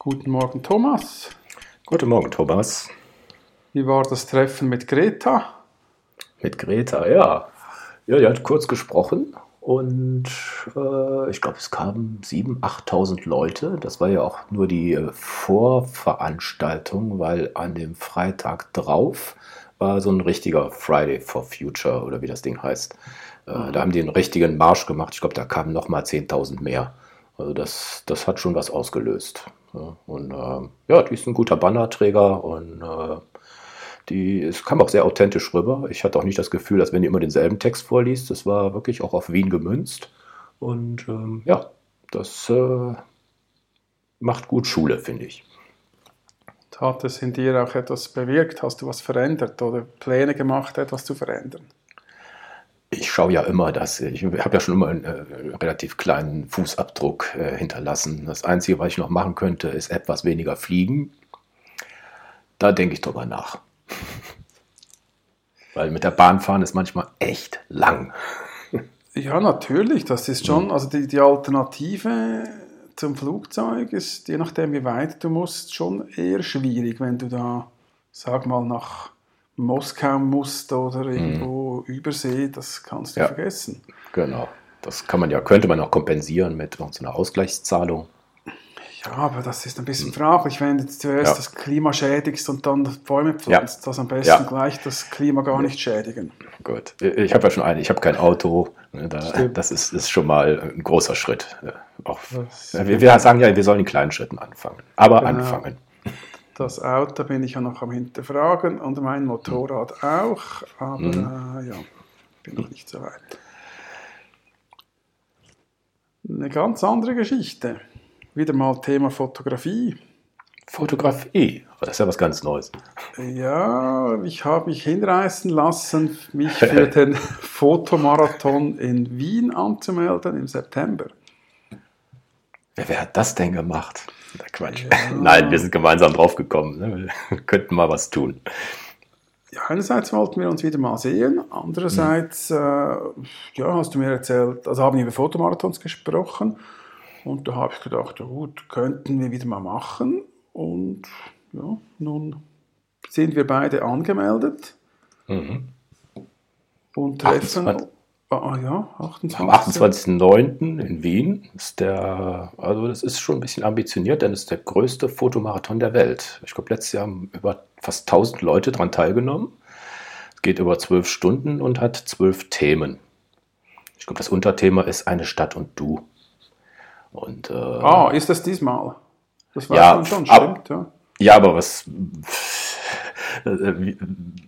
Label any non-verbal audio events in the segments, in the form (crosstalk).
Guten Morgen, Thomas. Guten Morgen, Thomas. Wie war das Treffen mit Greta? Mit Greta, ja. Ja, die hat kurz gesprochen und äh, ich glaube, es kamen 7.000, 8.000 Leute. Das war ja auch nur die äh, Vorveranstaltung, weil an dem Freitag drauf war so ein richtiger Friday for Future oder wie das Ding heißt. Äh, mhm. Da haben die einen richtigen Marsch gemacht. Ich glaube, da kamen nochmal 10.000 mehr. Also das, das hat schon was ausgelöst. Ja, und äh, ja, die ist ein guter Bannerträger und äh, die, es kam auch sehr authentisch rüber. Ich hatte auch nicht das Gefühl, dass wenn die immer denselben Text vorliest, das war wirklich auch auf Wien gemünzt. Und ähm, ja, das äh, macht gut Schule, finde ich. Hat es in dir auch etwas bewirkt? Hast du was verändert oder Pläne gemacht, etwas zu verändern? Ich schaue ja immer, dass ich habe ja schon immer einen äh, relativ kleinen Fußabdruck äh, hinterlassen. Das Einzige, was ich noch machen könnte, ist etwas weniger fliegen. Da denke ich drüber nach. (laughs) Weil mit der Bahn fahren ist manchmal echt lang. Ja, natürlich. Das ist schon, mhm. also die, die Alternative zum Flugzeug ist, je nachdem wie weit du musst, schon eher schwierig, wenn du da, sag mal, nach Moskau musst oder mhm. irgendwo mhm. übersee, das kannst du ja, vergessen. Genau. Das kann man ja, könnte man auch kompensieren mit so einer Ausgleichszahlung. Ja, aber das ist ein bisschen fraglich, wenn du zuerst ja. das Klima schädigst und dann Bäume pflanzt, ja. das am besten ja. gleich das Klima gar nicht schädigen. Gut, ich habe ja schon eine, ich habe kein Auto, ne, da, das ist, ist schon mal ein großer Schritt. Auch, wir, wir, sagen ja, wir sollen in kleinen Schritten anfangen, aber genau. anfangen. Das Auto bin ich ja noch am Hinterfragen und mein Motorrad auch, aber mhm. äh, ja, bin noch nicht so weit. Eine ganz andere Geschichte wieder mal Thema Fotografie. Fotografie, das ist ja was ganz Neues. Ja, ich habe mich hinreißen lassen, mich für den (laughs) Fotomarathon in Wien anzumelden im September. Wer, wer hat das denn gemacht? Quatsch. Ja. (laughs) Nein, wir sind gemeinsam draufgekommen. Ne? Wir (laughs) könnten mal was tun. Ja, einerseits wollten wir uns wieder mal sehen, andererseits hm. äh, ja, hast du mir erzählt, also haben wir über Fotomarathons gesprochen und da habe ich gedacht, ja gut, könnten wir wieder mal machen. Und ja, nun sind wir beide angemeldet mhm. und treffen. 28. Ah, ja, 28. Am 28.09. in Wien ist der, also das ist schon ein bisschen ambitioniert, denn es ist der größte Fotomarathon der Welt. Ich glaube, letztes Jahr haben über fast 1000 Leute daran teilgenommen. Es geht über zwölf Stunden und hat zwölf Themen. Ich glaube, das Unterthema ist eine Stadt und du. Und, äh, ah, ist das diesmal? Das war ja, schon, stimmt, ja. Ja, aber was, wie,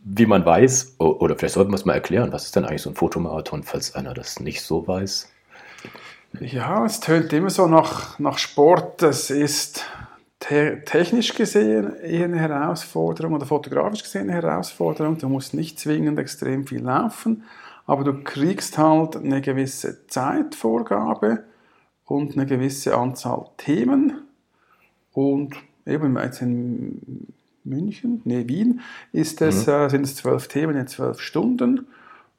wie, man weiß, oder vielleicht sollten wir es mal erklären, was ist denn eigentlich so ein Fotomarathon, falls einer das nicht so weiß? Ja, es tönt immer so nach, nach Sport. Es ist te technisch gesehen eher eine Herausforderung oder fotografisch gesehen eine Herausforderung. Du musst nicht zwingend extrem viel laufen, aber du kriegst halt eine gewisse Zeitvorgabe und eine gewisse Anzahl Themen. Und eben jetzt in München, nee, Wien, ist es, mhm. äh, sind es zwölf Themen in zwölf Stunden.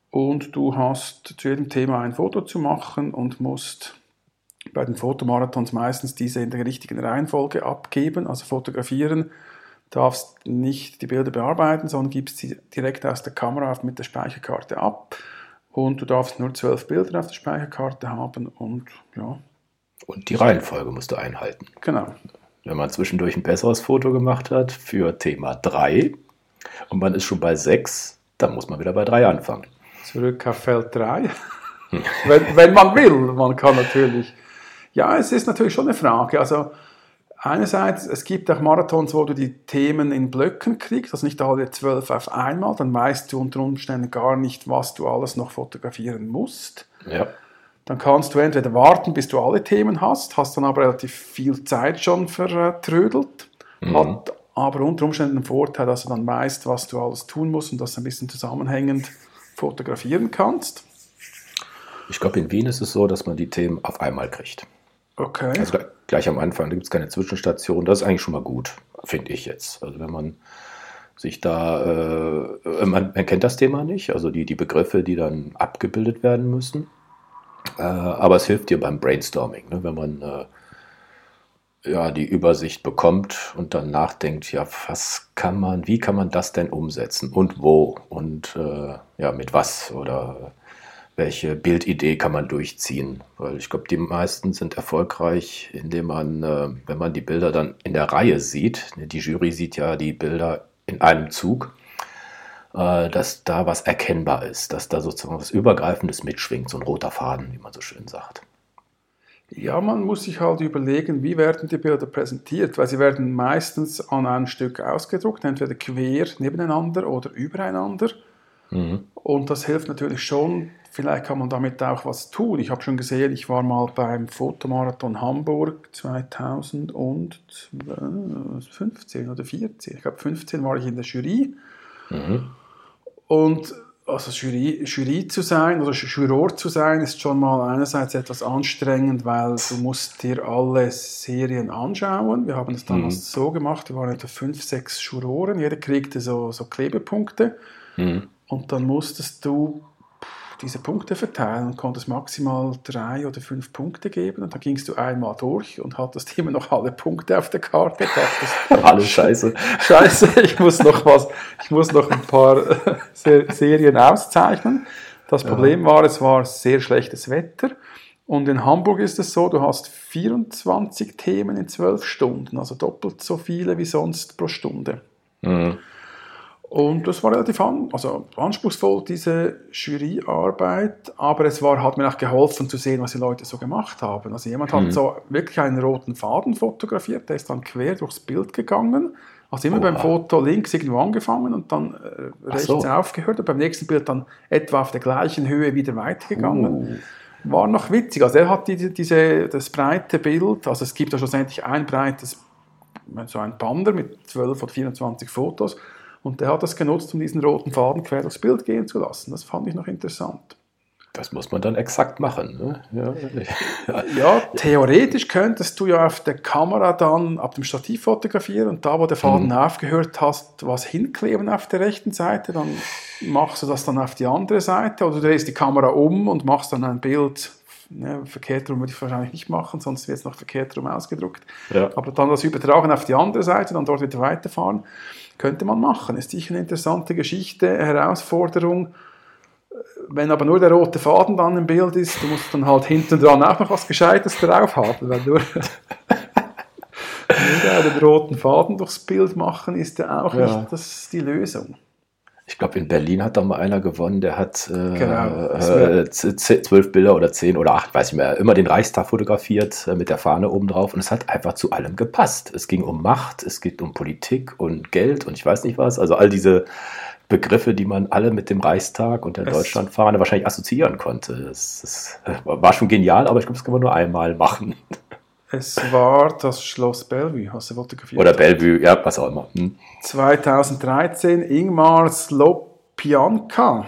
Und du hast zu jedem Thema ein Foto zu machen und musst bei den Fotomarathons meistens diese in der richtigen Reihenfolge abgeben, also fotografieren. Darfst nicht die Bilder bearbeiten, sondern gibst sie direkt aus der Kamera mit der Speicherkarte ab. Und du darfst nur zwölf Bilder auf der Speicherkarte haben und ja, und die Reihenfolge musst du einhalten. Genau. Wenn man zwischendurch ein besseres Foto gemacht hat für Thema 3 und man ist schon bei 6, dann muss man wieder bei 3 anfangen. Zurück auf Feld 3. (laughs) wenn, wenn man will. Man kann natürlich. Ja, es ist natürlich schon eine Frage. Also, einerseits, es gibt auch Marathons, wo du die Themen in Blöcken kriegst, also nicht alle zwölf auf einmal, dann weißt du unter Umständen gar nicht, was du alles noch fotografieren musst. Ja dann kannst du entweder warten, bis du alle Themen hast, hast dann aber relativ viel Zeit schon vertrödelt, mhm. hat aber unter Umständen den Vorteil, dass du dann weißt, was du alles tun musst und das ein bisschen zusammenhängend fotografieren kannst. Ich glaube, in Wien ist es so, dass man die Themen auf einmal kriegt. Okay. Also gleich am Anfang, da gibt es keine Zwischenstation. Das ist eigentlich schon mal gut, finde ich jetzt. Also wenn man sich da, äh, man, man, kennt das Thema nicht, also die, die Begriffe, die dann abgebildet werden müssen. Äh, aber es hilft dir beim Brainstorming, ne? wenn man äh, ja, die Übersicht bekommt und dann nachdenkt, ja, was kann man, wie kann man das denn umsetzen und wo und äh, ja, mit was oder welche Bildidee kann man durchziehen? Weil ich glaube, die meisten sind erfolgreich, indem man, äh, wenn man die Bilder dann in der Reihe sieht, die Jury sieht ja die Bilder in einem Zug, dass da was erkennbar ist, dass da sozusagen was Übergreifendes mitschwingt, so ein roter Faden, wie man so schön sagt. Ja, man muss sich halt überlegen, wie werden die Bilder präsentiert, weil sie werden meistens an einem Stück ausgedruckt, entweder quer nebeneinander oder übereinander. Mhm. Und das hilft natürlich schon. Vielleicht kann man damit auch was tun. Ich habe schon gesehen, ich war mal beim Fotomarathon Hamburg 2015 oder 14. Ich glaube 15 war ich in der Jury. Mhm. Und also Jury, Jury zu sein oder Juror zu sein, ist schon mal einerseits etwas anstrengend, weil du musst dir alle Serien anschauen. Wir haben es damals mhm. so gemacht, wir waren etwa fünf, sechs Juroren, jeder kriegte so, so Klebepunkte mhm. und dann musstest du diese Punkte verteilen und konntest maximal drei oder fünf Punkte geben und dann gingst du einmal durch und hattest immer noch alle Punkte auf der Karte. Dachtest, (laughs) Alles scheiße. Scheiße, ich muss noch was, ich muss noch ein paar Serien auszeichnen. Das Problem war, es war sehr schlechtes Wetter. Und in Hamburg ist es so, du hast 24 Themen in 12 Stunden, also doppelt so viele wie sonst pro Stunde. Mhm. Und das war relativ an, also anspruchsvoll, diese Juryarbeit, aber es war, hat mir auch geholfen zu sehen, was die Leute so gemacht haben. Also jemand mhm. hat so wirklich einen roten Faden fotografiert, der ist dann quer durchs Bild gegangen, also immer Oha. beim Foto links irgendwo angefangen und dann äh, rechts so. aufgehört und beim nächsten Bild dann etwa auf der gleichen Höhe wieder weitergegangen. Uh. War noch witzig, also er hat die, diese, das breite Bild, also es gibt ja schlussendlich ein breites, so ein Bander mit 12 oder 24 Fotos und der hat das genutzt, um diesen roten Faden quer durchs Bild gehen zu lassen. Das fand ich noch interessant. Das muss man dann exakt machen. Ne? Ja. (laughs) ja. theoretisch könntest du ja auf der Kamera dann ab dem Stativ fotografieren und da, wo der Faden mhm. aufgehört hast, was hinkleben auf der rechten Seite. Dann machst du das dann auf die andere Seite oder du drehst die Kamera um und machst dann ein Bild. Ne, verkehrt rum würde ich wahrscheinlich nicht machen, sonst wird es noch verkehrt rum ausgedruckt. Ja. Aber dann das übertragen auf die andere Seite, dann dort wieder weiterfahren. Könnte man machen. Ist sicher eine interessante Geschichte, Herausforderung. Wenn aber nur der rote Faden dann im Bild ist, du musst dann halt hinten dran auch noch was Gescheites drauf haben, weil nur, (laughs) nur einen roten Faden durchs Bild machen ist ja auch ja. nicht das die Lösung. Ich glaube, in Berlin hat doch mal einer gewonnen, der hat äh, genau. äh, zwölf Bilder oder zehn oder acht, weiß ich mehr, immer den Reichstag fotografiert äh, mit der Fahne oben drauf und es hat einfach zu allem gepasst. Es ging um Macht, es geht um Politik und Geld und ich weiß nicht was. Also all diese Begriffe, die man alle mit dem Reichstag und der es Deutschlandfahne wahrscheinlich assoziieren konnte. Das, das, war schon genial, aber ich glaube, das kann man nur einmal machen. Es war das Schloss Bellevue, hast du fotografiert? Oder Bellevue, ja, was auch immer. Hm. 2013 Ingmar Slopianka.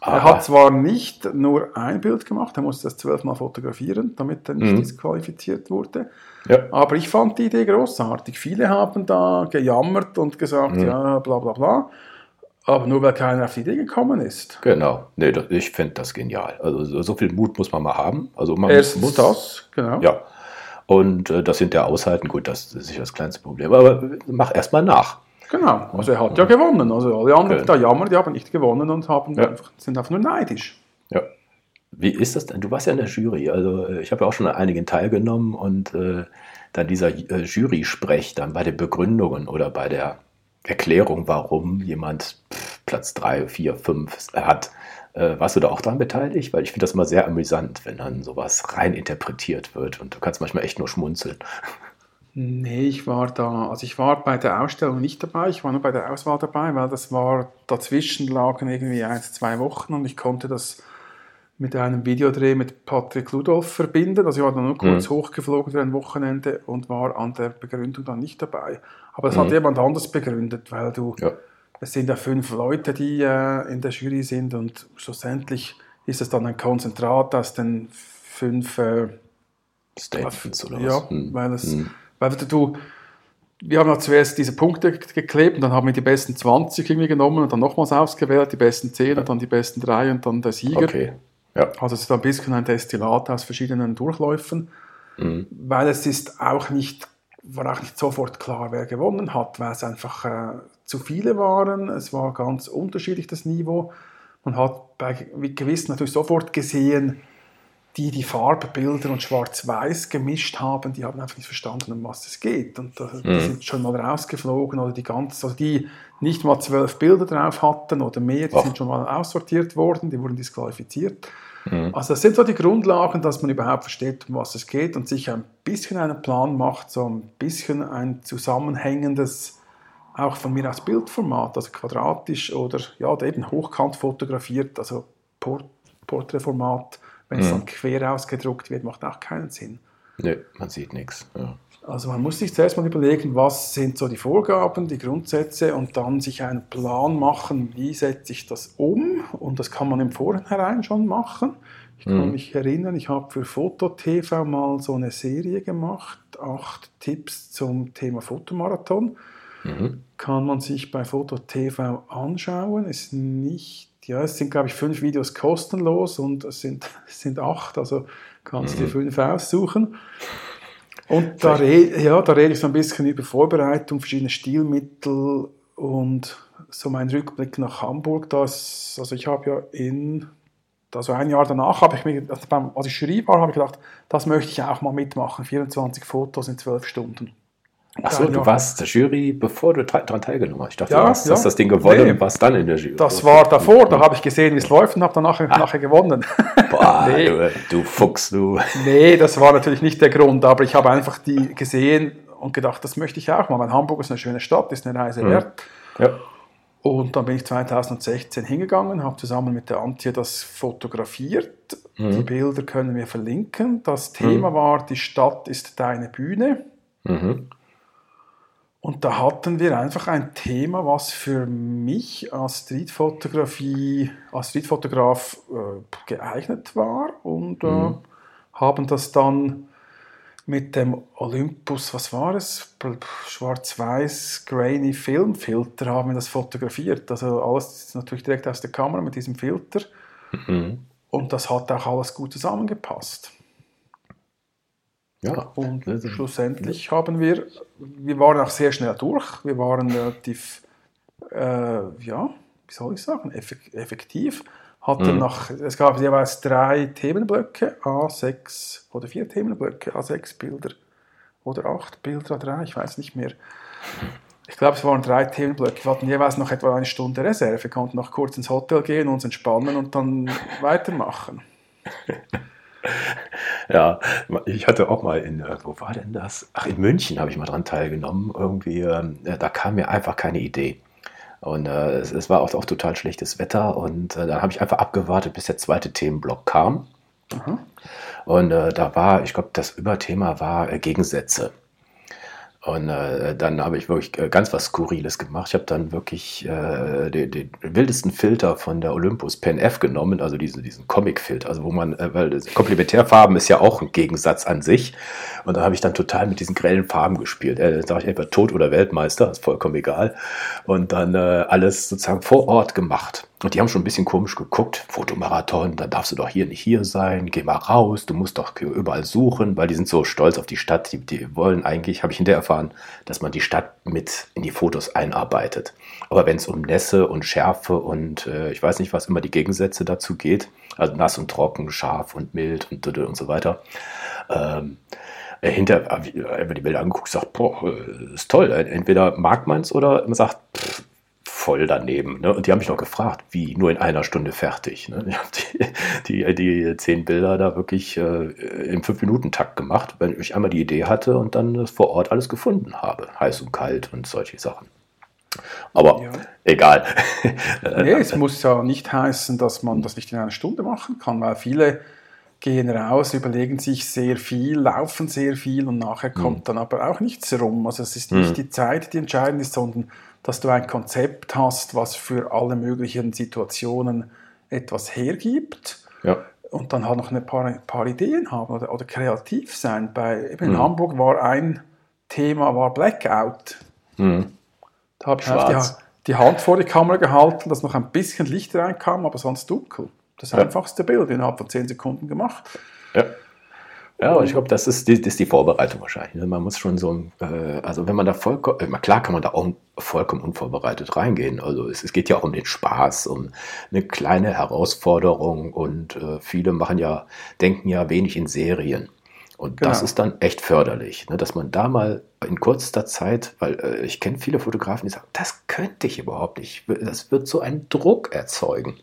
Aha. Er hat zwar nicht nur ein Bild gemacht, er musste das zwölfmal fotografieren, damit er nicht mhm. disqualifiziert wurde. Ja. Aber ich fand die Idee großartig. Viele haben da gejammert und gesagt, mhm. ja, bla bla bla. Aber nur weil keiner auf die Idee gekommen ist. Genau. Nee, ich finde das genial. Also so viel Mut muss man mal haben. Also man Erstens muss das, genau. Ja. Und äh, das hinterher aushalten, gut, das ist sicher das kleinste Problem. Aber mach erst mal nach. Genau, also er hat ja gewonnen. Also alle anderen, die da jammern, die haben nicht gewonnen und haben ja. einfach, sind einfach nur neidisch. Ja. Wie ist das denn? Du warst ja in der Jury. Also äh, ich habe ja auch schon an einigen teilgenommen und äh, dann dieser äh, Jury-Sprech dann bei den Begründungen oder bei der Erklärung, warum jemand pff, Platz 3, 4, 5 hat. Äh, warst du da auch daran beteiligt? Weil ich finde das immer sehr amüsant, wenn dann sowas rein interpretiert wird und du kannst manchmal echt nur schmunzeln. (laughs) Nee, ich war da, also ich war bei der Ausstellung nicht dabei, ich war nur bei der Auswahl dabei, weil das war, dazwischen lagen irgendwie ein, zwei Wochen und ich konnte das mit einem Videodreh mit Patrick Ludolf verbinden. Also ich war dann nur kurz mhm. hochgeflogen für ein Wochenende und war an der Begründung dann nicht dabei. Aber das mhm. hat jemand anders begründet, weil du ja es sind ja fünf Leute, die äh, in der Jury sind und schlussendlich ist es dann ein Konzentrat aus den fünf äh, Statements oder was? Ja, hm. weil, es, hm. weil du, wir haben ja zuerst diese Punkte geklebt und dann haben wir die besten 20 irgendwie genommen und dann nochmals ausgewählt, die besten 10 ja. und dann die besten 3 und dann der Sieger. Okay. Ja. Also es ist ein bisschen ein Destillat aus verschiedenen Durchläufen, mhm. weil es ist auch nicht war auch nicht sofort klar, wer gewonnen hat, weil es einfach äh, zu viele waren. Es war ganz unterschiedlich das Niveau. Man hat bei gewissen natürlich sofort gesehen, die die Farbbilder und Schwarz-Weiß gemischt haben, die haben einfach nicht verstanden, um was es geht. Und äh, die mhm. sind schon mal rausgeflogen oder die ganz, also die nicht mal zwölf Bilder drauf hatten oder mehr, die Och. sind schon mal aussortiert worden, die wurden disqualifiziert. Mhm. Also das sind so die Grundlagen, dass man überhaupt versteht, um was es geht und sich ein bisschen einen Plan macht, so ein bisschen ein zusammenhängendes, auch von mir aus Bildformat, also quadratisch oder ja, eben hochkant fotografiert, also Port Porträtformat wenn es mhm. dann quer ausgedruckt wird, macht auch keinen Sinn. Nö, man sieht nichts. Ja. Also man muss sich zuerst mal überlegen, was sind so die Vorgaben, die Grundsätze und dann sich einen Plan machen, wie setze ich das um. Und das kann man im Vorhinein schon machen. Ich kann mhm. mich erinnern, ich habe für Foto-TV mal so eine Serie gemacht, acht Tipps zum Thema Fotomarathon. Mhm. Kann man sich bei Foto-TV anschauen, ist nicht ja, es sind, glaube ich, fünf Videos kostenlos und es sind, (laughs) es sind acht, also kannst du mhm. dir fünf aussuchen. Und da, re ja, da rede ich so ein bisschen über Vorbereitung, verschiedene Stilmittel und so mein Rückblick nach Hamburg. Das, also ich habe ja in, also ein Jahr danach habe ich mir, also als ich Jury war, habe ich gedacht, das möchte ich auch mal mitmachen, 24 Fotos in 12 Stunden. Achso, du warst der Jury, bevor du daran teilgenommen hast. Ich dachte, ja, du hast, ja. hast das Ding gewonnen nee. und warst dann in der Jury. Das war davor, da habe ich gesehen, wie es läuft und habe dann nachher, ah. nachher gewonnen. (laughs) Boah, (laughs) nee. du, du, Fuchs, du. Nee, das war natürlich nicht der Grund, aber ich habe einfach die gesehen und gedacht, das möchte ich auch mal. Weil Hamburg ist eine schöne Stadt, ist eine Reise mhm. wert. Ja. Und dann bin ich 2016 hingegangen, habe zusammen mit der Antje das fotografiert. Mhm. Die Bilder können wir verlinken. Das Thema mhm. war, die Stadt ist deine Bühne. Mhm. Und da hatten wir einfach ein Thema, was für mich als Streetfotografie, als Streetfotograf äh, geeignet war und äh, mhm. haben das dann mit dem Olympus, was war es? Schwarz-Weiß, grainy Filmfilter haben wir das fotografiert. Also alles natürlich direkt aus der Kamera mit diesem Filter. Mhm. Und das hat auch alles gut zusammengepasst. Ja. Und schlussendlich haben wir, wir waren auch sehr schnell durch, wir waren relativ, äh, ja, wie soll ich sagen, effektiv. Hatten mhm. nach, es gab jeweils drei Themenblöcke, A6 oder vier Themenblöcke, A6 Bilder oder acht Bilder, A3, ich weiß nicht mehr. Ich glaube, es waren drei Themenblöcke. Wir hatten jeweils noch etwa eine Stunde Reserve, wir konnten noch kurz ins Hotel gehen, uns entspannen und dann (laughs) weitermachen. Ja, ich hatte auch mal in, äh, wo war denn das? Ach, in München habe ich mal dran teilgenommen. Irgendwie, äh, da kam mir einfach keine Idee. Und äh, es, es, war auch, auch, total schlechtes Wetter und äh, dann habe ich einfach abgewartet, bis der zweite Themenblock kam. Mhm. Und äh, da war, ich glaube, das Überthema war äh, Gegensätze. Und äh, dann habe ich wirklich äh, ganz was Skurriles gemacht. Ich habe dann wirklich äh, den, den, wildesten Filter von der Olympus Pen F genommen, also diesen, diesen Comic-Filter, also wo man, äh, weil Komplementärfarben ist ja auch ein Gegensatz an sich. Und da habe ich dann total mit diesen grellen Farben gespielt. Äh, da sage ich einfach Tod oder Weltmeister, ist vollkommen egal. Und dann äh, alles sozusagen vor Ort gemacht. Und die haben schon ein bisschen komisch geguckt. Fotomarathon, dann darfst du doch hier nicht hier sein, geh mal raus, du musst doch überall suchen, weil die sind so stolz auf die Stadt. Die, die wollen eigentlich, habe ich hinterher erfahren, dass man die Stadt mit in die Fotos einarbeitet. Aber wenn es um Nässe und Schärfe und äh, ich weiß nicht, was immer die Gegensätze dazu geht, also nass und trocken, scharf und mild und, und so weiter, ähm, äh, hinter einfach die Bilder angeguckt, sagt, boah, äh, ist toll. Entweder mag man es oder man sagt, pff, voll daneben. Ne? Und die haben mich noch gefragt, wie nur in einer Stunde fertig. Ne? Ich habe die, (laughs) die, die, zehn Bilder da wirklich äh, im Fünf-Minuten-Takt gemacht, wenn ich einmal die Idee hatte und dann vor Ort alles gefunden habe. Heiß und kalt und solche Sachen. Aber ja. egal. (laughs) nee, es muss ja nicht heißen, dass man das nicht in einer Stunde machen kann, weil viele gehen raus, überlegen sich sehr viel, laufen sehr viel und nachher kommt hm. dann aber auch nichts rum. Also es ist nicht hm. die Zeit, die entscheidend ist, sondern dass du ein Konzept hast, was für alle möglichen Situationen etwas hergibt. Ja. Und dann halt noch ein paar, paar Ideen haben oder, oder kreativ sein. Bei, eben in mhm. Hamburg war ein Thema war Blackout. Mhm. Da habe ich die, die, Hand vor die Kamera gehalten, dass noch ein bisschen Licht reinkam, aber sonst dunkel. Das ja. einfachste Bild innerhalb von 10 Sekunden gemacht. Ja. Ja, und ich glaube, das ist, die, das ist die Vorbereitung wahrscheinlich. Ne? Man muss schon so, äh, also wenn man da vollkommen, äh, klar kann man da auch vollkommen unvorbereitet reingehen. Also es, es geht ja auch um den Spaß, um eine kleine Herausforderung und äh, viele machen ja, denken ja wenig in Serien. Und genau. das ist dann echt förderlich, ne? dass man da mal in kurzer Zeit, weil äh, ich kenne viele Fotografen, die sagen, das könnte ich überhaupt nicht. Das wird so einen Druck erzeugen.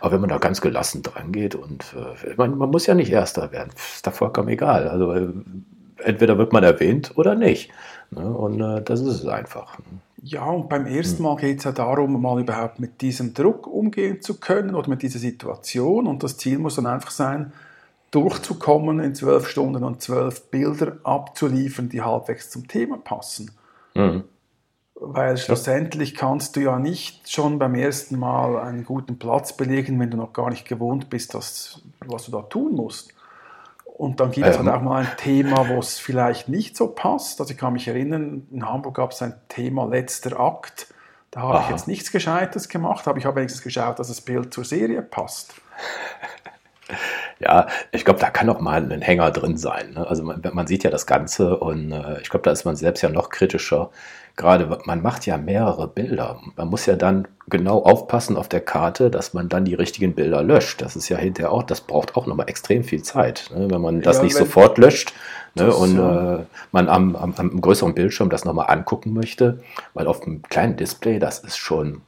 Aber wenn man da ganz gelassen dran geht und äh, man, man, muss ja nicht Erster werden, ist da vollkommen egal. Also äh, entweder wird man erwähnt oder nicht. Ne? Und äh, das ist es einfach. Ja, und beim ersten Mal geht es ja darum, mal überhaupt mit diesem Druck umgehen zu können oder mit dieser Situation. Und das Ziel muss dann einfach sein, durchzukommen in zwölf Stunden und zwölf Bilder abzuliefern, die halbwegs zum Thema passen. Mhm. Weil schlussendlich kannst du ja nicht schon beim ersten Mal einen guten Platz belegen, wenn du noch gar nicht gewohnt bist, das, was du da tun musst. Und dann gibt es ähm. auch mal ein Thema, wo es vielleicht nicht so passt. Also ich kann mich erinnern, in Hamburg gab es ein Thema letzter Akt. Da habe ich jetzt nichts Gescheites gemacht, aber ich habe wenigstens geschaut, dass das Bild zur Serie passt. (laughs) Ja, ich glaube, da kann auch mal ein Hänger drin sein. Ne? Also man, man, sieht ja das Ganze und äh, ich glaube, da ist man selbst ja noch kritischer. Gerade man macht ja mehrere Bilder. Man muss ja dann genau aufpassen auf der Karte, dass man dann die richtigen Bilder löscht. Das ist ja hinterher auch, das braucht auch nochmal extrem viel Zeit. Ne? Wenn man das ja, nicht sofort löscht ne? und äh, man am, am, am, größeren Bildschirm das nochmal angucken möchte, weil auf dem kleinen Display, das ist schon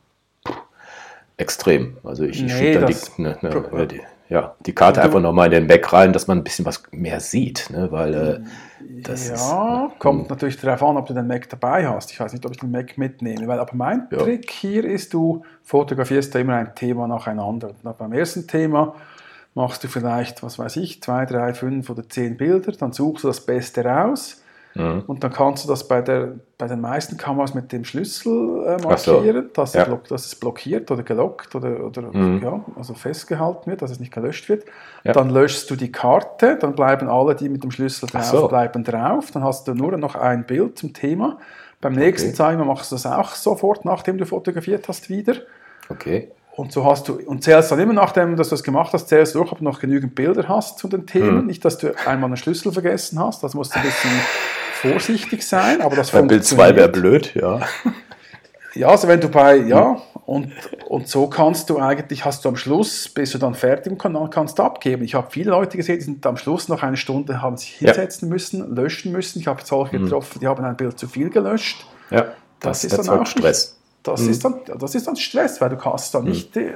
extrem. Also ich, nee, schiebe da die, ne, ne, die, ja, die Karte einfach nochmal in den Mac rein, dass man ein bisschen was mehr sieht, ne? weil äh, das ja, ist, kommt natürlich darauf an, ob du den Mac dabei hast. Ich weiß nicht, ob ich den Mac mitnehme, weil aber mein ja. Trick hier ist, du fotografierst da immer ein Thema nacheinander. Und beim ersten Thema machst du vielleicht, was weiß ich, zwei, drei, fünf oder zehn Bilder, dann suchst du das Beste raus Mhm. Und dann kannst du das bei, der, bei den meisten Kameras mit dem Schlüssel äh, markieren, so. dass, ja. es, dass, es, blockiert oder gelockt oder, oder mhm. ja, also festgehalten wird, dass es nicht gelöscht wird. Ja. Dann löschst du die Karte, dann bleiben alle, die mit dem Schlüssel drauf so. bleiben drauf. Dann hast du nur noch ein Bild zum Thema. Beim nächsten okay. Timer machst du das auch sofort, nachdem du fotografiert hast, wieder. Okay. Und so hast du, und zählst dann immer nachdem, dass du das gemacht hast, zählst du durch, ob du noch genügend Bilder hast zu den Themen. Mhm. Nicht, dass du einmal einen Schlüssel vergessen hast. Das musst du ein bisschen vorsichtig sein, aber das bei Bild 2 wäre blöd, ja. Ja, also wenn du bei, ja, und, und so kannst du eigentlich, hast du am Schluss, bist du dann fertig und kann, kannst du abgeben. Ich habe viele Leute gesehen, die sind am Schluss noch eine Stunde, haben sich hinsetzen ja. müssen, löschen müssen. Ich habe solche mhm. getroffen, die haben ein Bild zu viel gelöscht. Ja, das, das ist dann auch Stress. das, mhm. ist dann, das ist dann Stress, weil du hast dann mhm. nicht äh,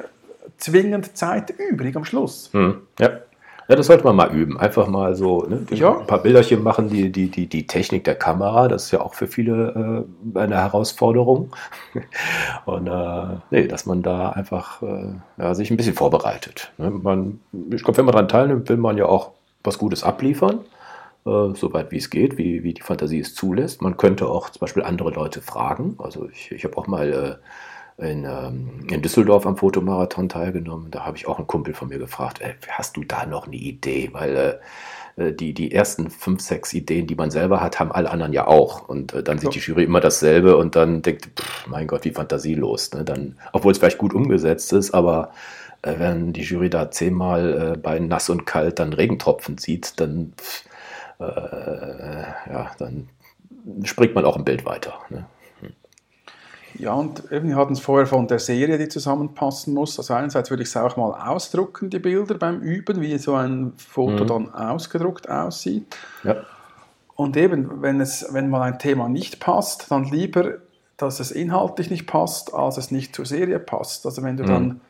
zwingend Zeit übrig am Schluss. Mhm. Ja. Ja, das sollte man mal üben. Einfach mal so ne, ja. ein paar Bilderchen machen, die, die, die, die Technik der Kamera, das ist ja auch für viele äh, eine Herausforderung. (laughs) Und äh, nee, dass man da einfach äh, ja, sich ein bisschen vorbereitet. Ne? Man, ich glaube, wenn man daran teilnimmt, will man ja auch was Gutes abliefern, äh, soweit wie es geht, wie, wie die Fantasie es zulässt. Man könnte auch zum Beispiel andere Leute fragen. Also ich, ich habe auch mal äh, in, ähm, in Düsseldorf am Fotomarathon teilgenommen. Da habe ich auch einen Kumpel von mir gefragt, ey, hast du da noch eine Idee? Weil äh, äh, die, die ersten fünf, sechs Ideen, die man selber hat, haben alle anderen ja auch. Und äh, dann sieht ja. die Jury immer dasselbe und dann denkt, pff, mein Gott, wie fantasielos. Ne? Dann, obwohl es vielleicht gut umgesetzt ist, aber äh, wenn die Jury da zehnmal äh, bei nass und kalt dann Regentropfen sieht, dann, pff, äh, ja, dann springt man auch im Bild weiter. Ne? Ja, und eben, wir hatten es vorher von der Serie, die zusammenpassen muss. Also einerseits würde ich es auch mal ausdrucken, die Bilder beim Üben, wie so ein Foto mhm. dann ausgedruckt aussieht. Ja. Und eben, wenn, es, wenn mal ein Thema nicht passt, dann lieber, dass es inhaltlich nicht passt, als es nicht zur Serie passt. Also wenn du mhm. dann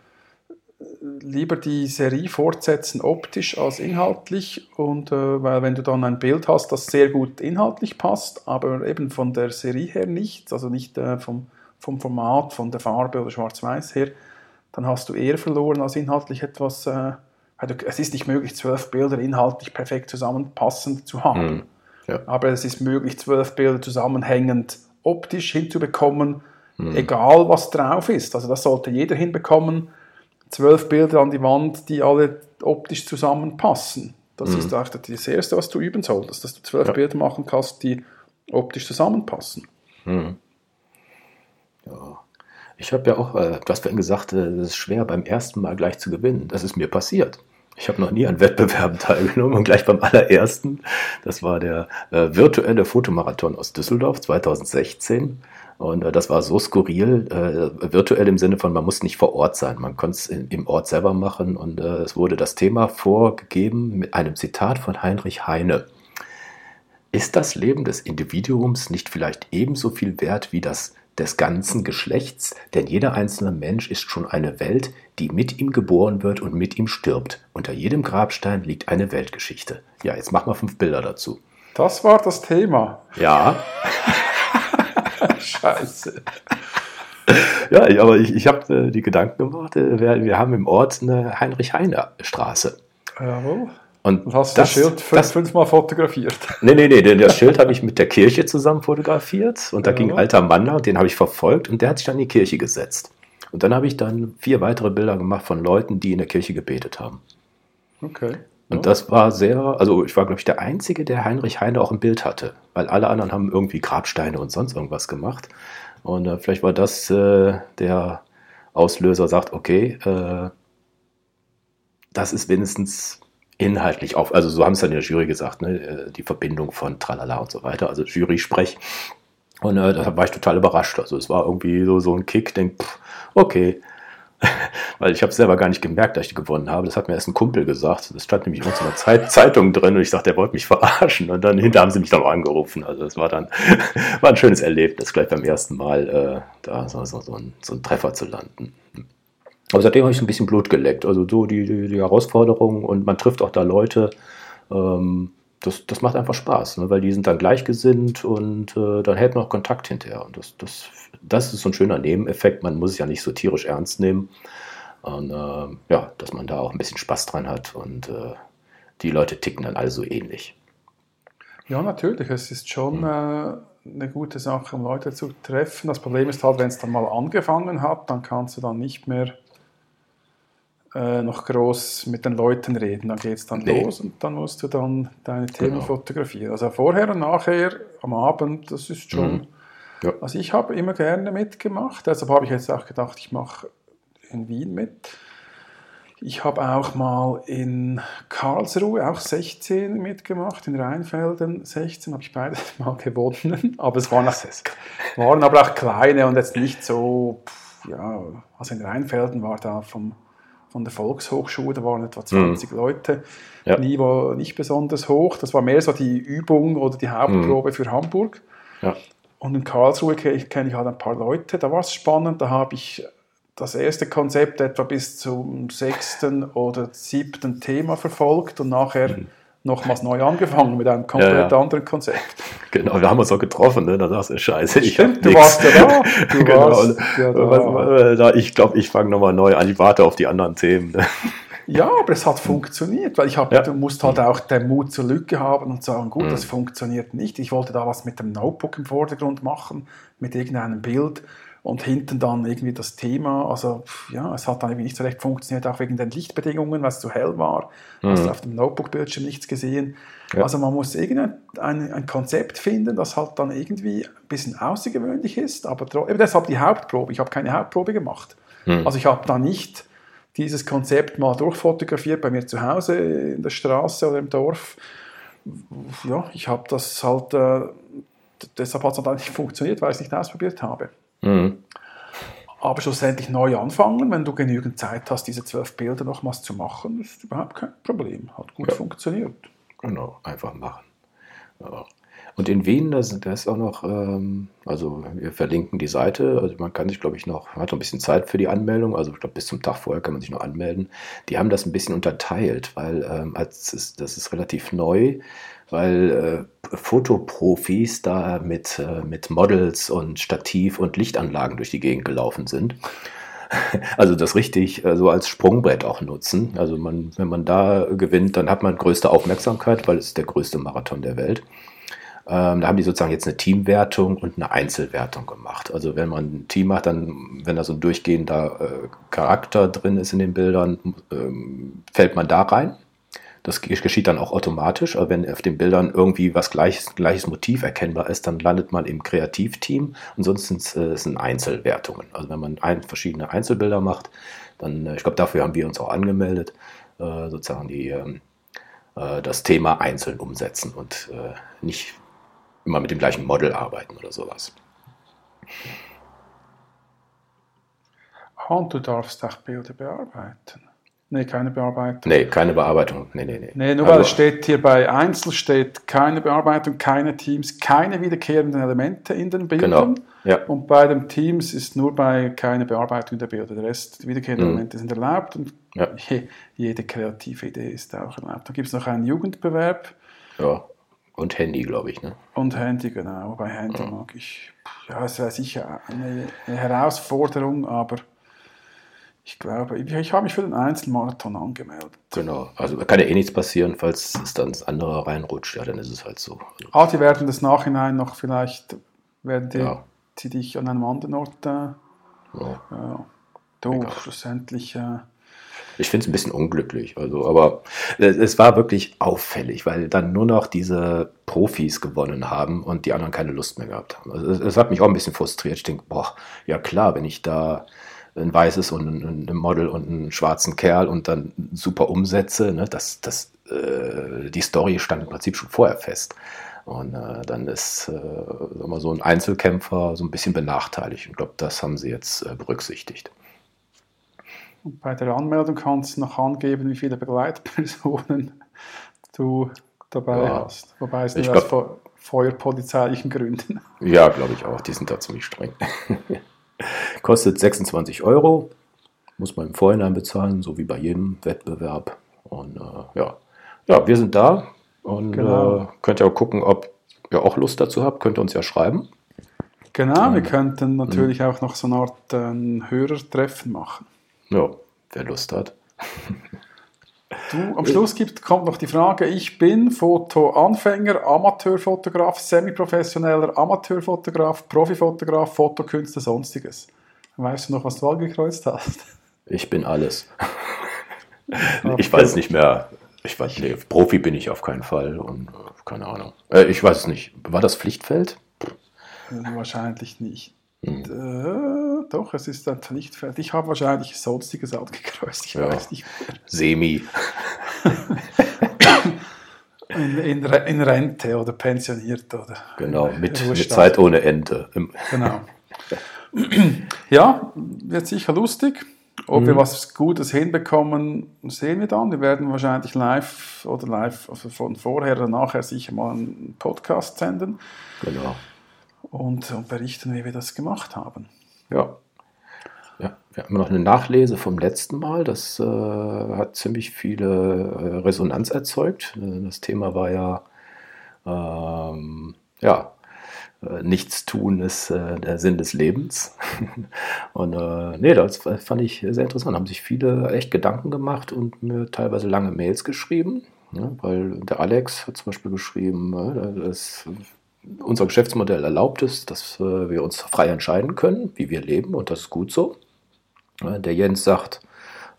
äh, lieber die Serie fortsetzen optisch als inhaltlich und äh, weil wenn du dann ein Bild hast, das sehr gut inhaltlich passt, aber eben von der Serie her nicht, also nicht äh, vom vom Format, von der Farbe oder Schwarz-Weiß her, dann hast du eher verloren als inhaltlich etwas. Äh, es ist nicht möglich, zwölf Bilder inhaltlich perfekt zusammenpassend zu haben. Mhm. Ja. Aber es ist möglich, zwölf Bilder zusammenhängend optisch hinzubekommen, mhm. egal was drauf ist. Also das sollte jeder hinbekommen. Zwölf Bilder an die Wand, die alle optisch zusammenpassen. Das mhm. ist eigentlich das Erste, was du üben solltest, dass du zwölf ja. Bilder machen kannst, die optisch zusammenpassen. Mhm. Ja. Ich habe ja auch, äh, du hast vorhin gesagt, äh, es ist schwer beim ersten Mal gleich zu gewinnen. Das ist mir passiert. Ich habe noch nie an Wettbewerben (laughs) teilgenommen und gleich beim allerersten, das war der äh, virtuelle Fotomarathon aus Düsseldorf 2016. Und äh, das war so skurril, äh, virtuell im Sinne von, man muss nicht vor Ort sein, man konnte es im Ort selber machen. Und äh, es wurde das Thema vorgegeben mit einem Zitat von Heinrich Heine. Ist das Leben des Individuums nicht vielleicht ebenso viel wert wie das des ganzen Geschlechts, denn jeder einzelne Mensch ist schon eine Welt, die mit ihm geboren wird und mit ihm stirbt. Unter jedem Grabstein liegt eine Weltgeschichte. Ja, jetzt mach mal fünf Bilder dazu. Das war das Thema. Ja. (laughs) Scheiße. Ja, aber ich, ich habe äh, die Gedanken gemacht, äh, wir, wir, haben im Ort eine Heinrich-Heine-Straße. Jawohl. Und, Und hast das, das Schild fünf, das, fünfmal fotografiert? (laughs) Nee, nee, nee, das Schild habe ich mit der Kirche zusammen fotografiert und da ja. ging ein alter Mann da und den habe ich verfolgt und der hat sich dann in die Kirche gesetzt. Und dann habe ich dann vier weitere Bilder gemacht von Leuten, die in der Kirche gebetet haben. Okay. Und das war sehr, also ich war, glaube ich, der Einzige, der Heinrich Heine auch im Bild hatte, weil alle anderen haben irgendwie Grabsteine und sonst irgendwas gemacht. Und äh, vielleicht war das äh, der Auslöser, sagt, okay, äh, das ist wenigstens inhaltlich auf, also so haben es dann in der Jury gesagt, ne, äh, die Verbindung von Tralala und so weiter, also Jury-Sprech. Und äh, da war ich total überrascht. Also es war irgendwie so, so ein Kick, denk, pff, okay. (laughs) Weil ich habe selber gar nicht gemerkt, dass ich gewonnen habe. Das hat mir erst ein Kumpel gesagt. Das stand nämlich in unserer Zeit, Zeitung drin und ich dachte, der wollte mich (laughs) verarschen. Und dann hinterher haben sie mich dann auch angerufen. Also es war dann (laughs) war ein schönes Erlebnis, gleich beim ersten Mal äh, da so, so, so, ein, so einen Treffer zu landen. Aber seitdem habe ich ein bisschen Blut geleckt. Also so die, die, die Herausforderung und man trifft auch da Leute. Ähm, das, das macht einfach Spaß, ne? weil die sind dann gleichgesinnt und äh, dann hält man auch Kontakt hinterher. Und das, das, das ist so ein schöner Nebeneffekt. Man muss es ja nicht so tierisch ernst nehmen. Und äh, ja, dass man da auch ein bisschen Spaß dran hat und äh, die Leute ticken dann alle so ähnlich. Ja, natürlich. Es ist schon mhm. eine gute Sache, um Leute zu treffen. Das Problem ist halt, wenn es dann mal angefangen hat, dann kannst du dann nicht mehr äh, noch groß mit den Leuten reden. Dann geht es dann nee. los und dann musst du dann deine Themen genau. fotografieren. Also vorher und nachher am Abend, das ist schon. Mhm. Ja. Also ich habe immer gerne mitgemacht. Deshalb habe ich jetzt auch gedacht, ich mache in Wien mit. Ich habe auch mal in Karlsruhe auch 16 mitgemacht, in Rheinfelden 16 habe ich beides (laughs) mal gewonnen, aber es waren, waren aber auch kleine und jetzt nicht so, ja, also in Rheinfelden war da vom von der Volkshochschule, da waren etwa 20 mhm. Leute, ja. Niveau nicht besonders hoch. Das war mehr so die Übung oder die Hauptprobe mhm. für Hamburg. Ja. Und in Karlsruhe kenne ich halt ein paar Leute, da war es spannend, da habe ich das erste Konzept etwa bis zum sechsten oder siebten Thema verfolgt und nachher mhm nochmals neu angefangen mit einem komplett ja, ja. anderen Konzept. (laughs) Genau, wir haben uns auch getroffen, ne? da sagst du, scheiße, ich Stimmt, du nix. warst ja da. (laughs) Du genau. warst ja da. Ich glaube, ich fange nochmal neu an, ich warte auf die anderen Themen. Ne? (laughs) Ja, aber es hat funktioniert, weil ich habe, ja. du musst halt auch den Mut zur Lücke haben und sagen, gut, mhm. das funktioniert nicht. Ich wollte da was mit dem Notebook im Vordergrund machen, mit irgendeinem Bild und hinten dann irgendwie das Thema, also ja, es hat dann irgendwie nicht so recht funktioniert, auch wegen den Lichtbedingungen, weil es zu hell war, mhm. hast du auf dem Notebook-Bildschirm nichts gesehen. Ja. Also man muss irgendein ein, ein, Konzept finden, das halt dann irgendwie ein bisschen außergewöhnlich ist, aber eben deshalb die Hauptprobe. Ich habe keine Hauptprobe gemacht. Mhm. Also ich habe da nicht dieses Konzept mal durchfotografiert bei mir zu Hause in der Straße oder im Dorf. Ja, ich habe das halt, äh, deshalb hat es dann nicht funktioniert, weil ich es nicht ausprobiert habe. Mhm. Aber schlussendlich neu anfangen, wenn du genügend Zeit hast, diese zwölf Bilder nochmals zu machen, ist überhaupt kein Problem. Hat gut ja. funktioniert. Genau, einfach machen. Ja. Und in Wien, da ist auch noch, ähm, also wir verlinken die Seite, also man kann sich, glaube ich, noch, man hat noch ein bisschen Zeit für die Anmeldung, also ich glaube, bis zum Tag vorher kann man sich noch anmelden. Die haben das ein bisschen unterteilt, weil ähm, als ist, das ist relativ neu weil äh, Fotoprofis da mit, äh, mit Models und Stativ und Lichtanlagen durch die Gegend gelaufen sind. (laughs) Also das richtig äh, so als Sprungbrett auch nutzen. Also man, wenn man da gewinnt, dann hat man größte Aufmerksamkeit, weil es ist der größte Marathon der Welt. Ähm, da haben die sozusagen jetzt eine Teamwertung und eine Einzelwertung gemacht. Also wenn man ein Team macht, dann, wenn da so ein durchgehender äh, Charakter drin ist in den Bildern, ähm, fällt man da rein. Das geschieht dann auch automatisch. Aber wenn auf den Bildern irgendwie was gleiches, gleiches Motiv erkennbar ist, dann landet man im Kreativteam. Ansonsten äh, sind Einzelwertungen. Also wenn man ein, verschiedene Einzelbilder macht, dann, äh, ich glaube, dafür haben wir uns auch angemeldet. äh, sozusagen die, ähm, äh, das Thema einzeln umsetzen und nicht immer mit dem gleichen Model arbeiten oder sowas. Und du darfst auch Bilder bearbeiten. Nee, keine Bearbeitung. Nee, keine Bearbeitung. Nee, nee, nee. Nee, nur weil es steht hier bei Einzel steht keine Bearbeitung, keine Teams, keine wiederkehrenden Elemente in den Bildern. Genau. Ja. Und bei den Teams ist nur bei keine Bearbeitung der Bilder. Der Rest, die wiederkehrenden Mhm. Elemente sind erlaubt und Ja. je, (laughs) jede kreative Idee ist auch erlaubt. Dann gibt es noch einen Jugendbewerb ja. Und Handy, glaube ich. Ne? und Handy, genau. Bei Handy mag ich, ja, es wäre sicher eine, eine Herausforderung, aber ich glaube, ich, ich habe mich für den Einzelmarathon angemeldet. Genau. Also kann ja eh nichts passieren, falls es dann das andere reinrutscht. Ja, dann ist es halt so. Ah, die werden das nachhinein noch vielleicht, werden die, Ja. sie dich an einem anderen Ort, äh, Ja. ja, du, schlussendlich, äh, Ich finde es ein bisschen unglücklich. Also, aber äh, es war wirklich auffällig, weil dann nur noch diese Profis gewonnen haben und die anderen keine Lust mehr gehabt haben. Also, es, es hat mich auch ein bisschen frustriert. Ich denke, boah, ja klar, wenn ich da ein weißes und ein, ein Model und einen schwarzen Kerl und dann super umsetze, ne, das, das, äh, die Story stand im Prinzip schon vorher fest. Und äh, dann ist äh, sagen wir so ein Einzelkämpfer so ein bisschen benachteiligt. Ich glaube, das haben sie jetzt äh, berücksichtigt. Und bei der Anmeldung kannst du noch angeben, wie viele Begleitpersonen (laughs) du dabei Ja. hast. Wobei es Ich nur aus glaub- feuerpolizeilichen Gründen. (laughs) Ja, glaube ich auch. Die sind da ziemlich streng. (laughs) Kostet 26 Euro. Muss man im Vorhinein bezahlen, so wie bei jedem Wettbewerb. Und äh, ja. ja, wir sind da. Und Genau. äh, könnt ihr auch gucken, ob ihr auch Lust dazu habt. Könnt ihr uns ja schreiben. Genau, wir könnten natürlich auch noch so eine Art äh, Hörertreffen machen. Ja, wer Lust hat. Du, am Schluss gibt, kommt noch die Frage, ich bin Fotoanfänger, Amateurfotograf, semiprofessioneller Amateurfotograf, Profifotograf, Fotokünstler, sonstiges. Weißt du noch, was du angekreuzt hast? Ich bin alles. (laughs) ich weiß nicht mehr. Ich weiß, nee, Profi bin ich auf keinen Fall. Und äh, keine Ahnung. Äh, ich weiß es nicht. War das Pflichtfeld? Äh, Wahrscheinlich nicht. Hm. Doch, es ist ein Pflichtfeld. Ich habe wahrscheinlich sonstiges angekreuzt. Ich Ja. weiß nicht. Semi. (laughs) In, in, in Rente oder pensioniert oder. Genau, mit, mit. Zeit ohne Ende. Im- (laughs) Genau. ja, wird sicher lustig. Ob Mhm. wir was Gutes hinbekommen, sehen wir dann. Wir werden wahrscheinlich live oder live, also von vorher oder nachher sicher mal einen Podcast senden Genau. und, und berichten, wie wir das gemacht haben. Ja. Wir haben noch eine Nachlese vom letzten Mal. Das äh, hat ziemlich viele äh, Resonanz erzeugt. Äh, Das Thema war ja, ähm, ja, äh, nichts tun ist äh, der Sinn des Lebens. (laughs) und äh, nee, das fand ich sehr interessant. Haben sich viele echt Gedanken gemacht und mir teilweise lange Mails geschrieben. Ne? Weil der Alex hat zum Beispiel geschrieben, äh, dass unser Geschäftsmodell erlaubt es, dass wir uns frei entscheiden können, wie wir leben und das ist gut so. Äh, Der Jens sagt,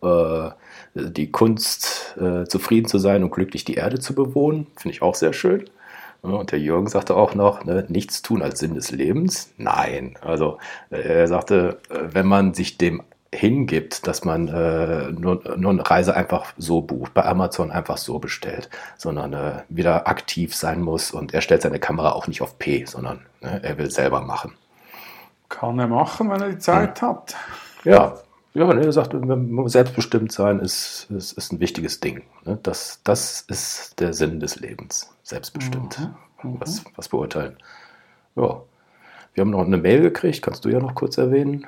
äh, die Kunst, äh, zufrieden zu sein und glücklich die Erde zu bewohnen, finde ich auch sehr schön. Ja, Und der Jürgen sagte auch noch, ne, nichts tun als Sinn des Lebens. Nein, also äh, er sagte, wenn man sich dem hingibt, dass man äh, nur, nur eine Reise einfach so bucht, bei Amazon einfach so bestellt, sondern äh, wieder aktiv sein muss und er stellt seine Kamera auch nicht auf P, sondern ne, er will selber machen. Kann er machen, wenn er die Zeit hat. Ja, ja, ne, er sagt, selbstbestimmt sein ist, ist, ist ein wichtiges Ding. Ne? Das, das ist der Sinn des Lebens, selbstbestimmt. Mhm, Was, was beurteilen. Ja, wir haben noch eine Mail gekriegt, kannst du ja noch kurz erwähnen.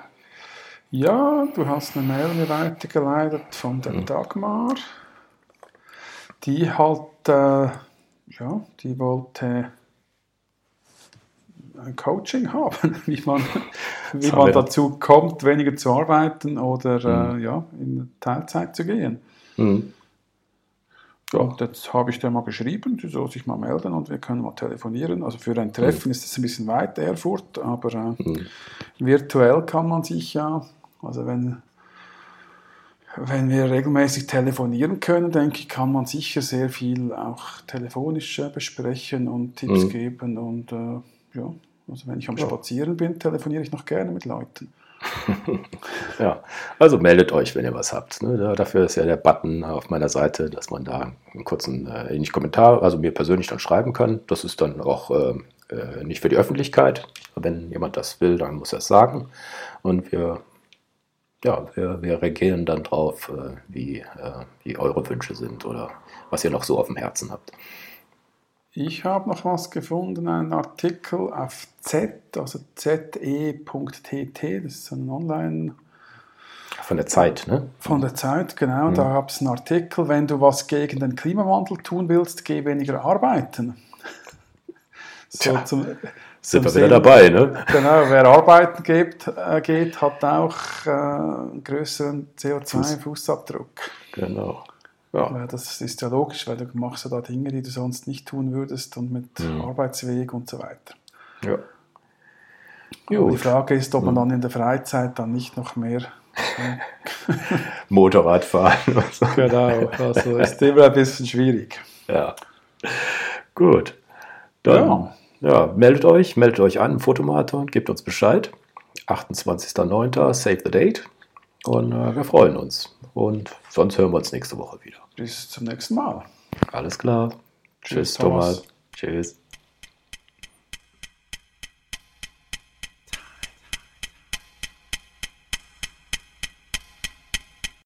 Ja, du hast eine Mail mir weitergeleitet von der Mhm. Dagmar. Die halt, äh, ja, die wollte ein Coaching haben, (laughs) wie man, wie man dazu kommt, weniger zu arbeiten oder Mhm. äh, ja, in Teilzeit zu gehen. Mhm. Und jetzt habe ich dir mal geschrieben, sie soll sich mal melden und wir können mal telefonieren. Also für ein Treffen ist es ein bisschen weit, Erfurt, aber äh, Mhm. virtuell kann man sich ja, also wenn, wenn wir regelmäßig telefonieren können, denke ich, kann man sicher sehr viel auch telefonisch äh, besprechen und Tipps Mhm. geben. Und äh, ja, also wenn ich am Ja. Spazieren bin, telefoniere ich noch gerne mit Leuten. (laughs) ja, also meldet euch, wenn ihr was habt. Ne? Dafür ist ja der Button auf meiner Seite, dass man da einen kurzen, äh, nicht Kommentar, also mir persönlich dann schreiben kann. Das ist dann auch äh, äh, nicht für die Öffentlichkeit. Wenn jemand das will, dann muss er es sagen. Und wir, ja, wir, wir reagieren dann drauf, äh, wie, äh, wie eure Wünsche sind oder was ihr noch so auf dem Herzen habt. Ich habe noch was gefunden, einen Artikel auf Z, also ze.tt, das ist ein Online- von der Zeit, ne? Von der Zeit, genau. Mhm. Da gab es einen Artikel, wenn du was gegen den Klimawandel tun willst, geh weniger arbeiten. (laughs) So Tja, zum, sind wir wieder dabei, ne? Genau, wer arbeiten geht, äh, geht hat auch äh, einen größeren CO2-Fußabdruck. Genau. Ja. Das ist ja logisch, weil du machst ja da Dinge, die du sonst nicht tun würdest und mit mhm. Arbeitsweg und so weiter. Ja. die Frage ist, ob man mhm. dann in der Freizeit dann nicht noch mehr (laughs) Motorrad fahren. So. Genau, also (laughs) ist immer ein bisschen schwierig. Ja. Gut. Dann ja. ja. meldet euch, meldet euch an Fotomarathon, gebt uns Bescheid. 28.09. Save the Date. Und äh, wir freuen uns. Und sonst hören wir uns nächste Woche wieder. Bis zum nächsten Mal. Alles klar. Tschüss, Thomas. Thomas. Tschüss.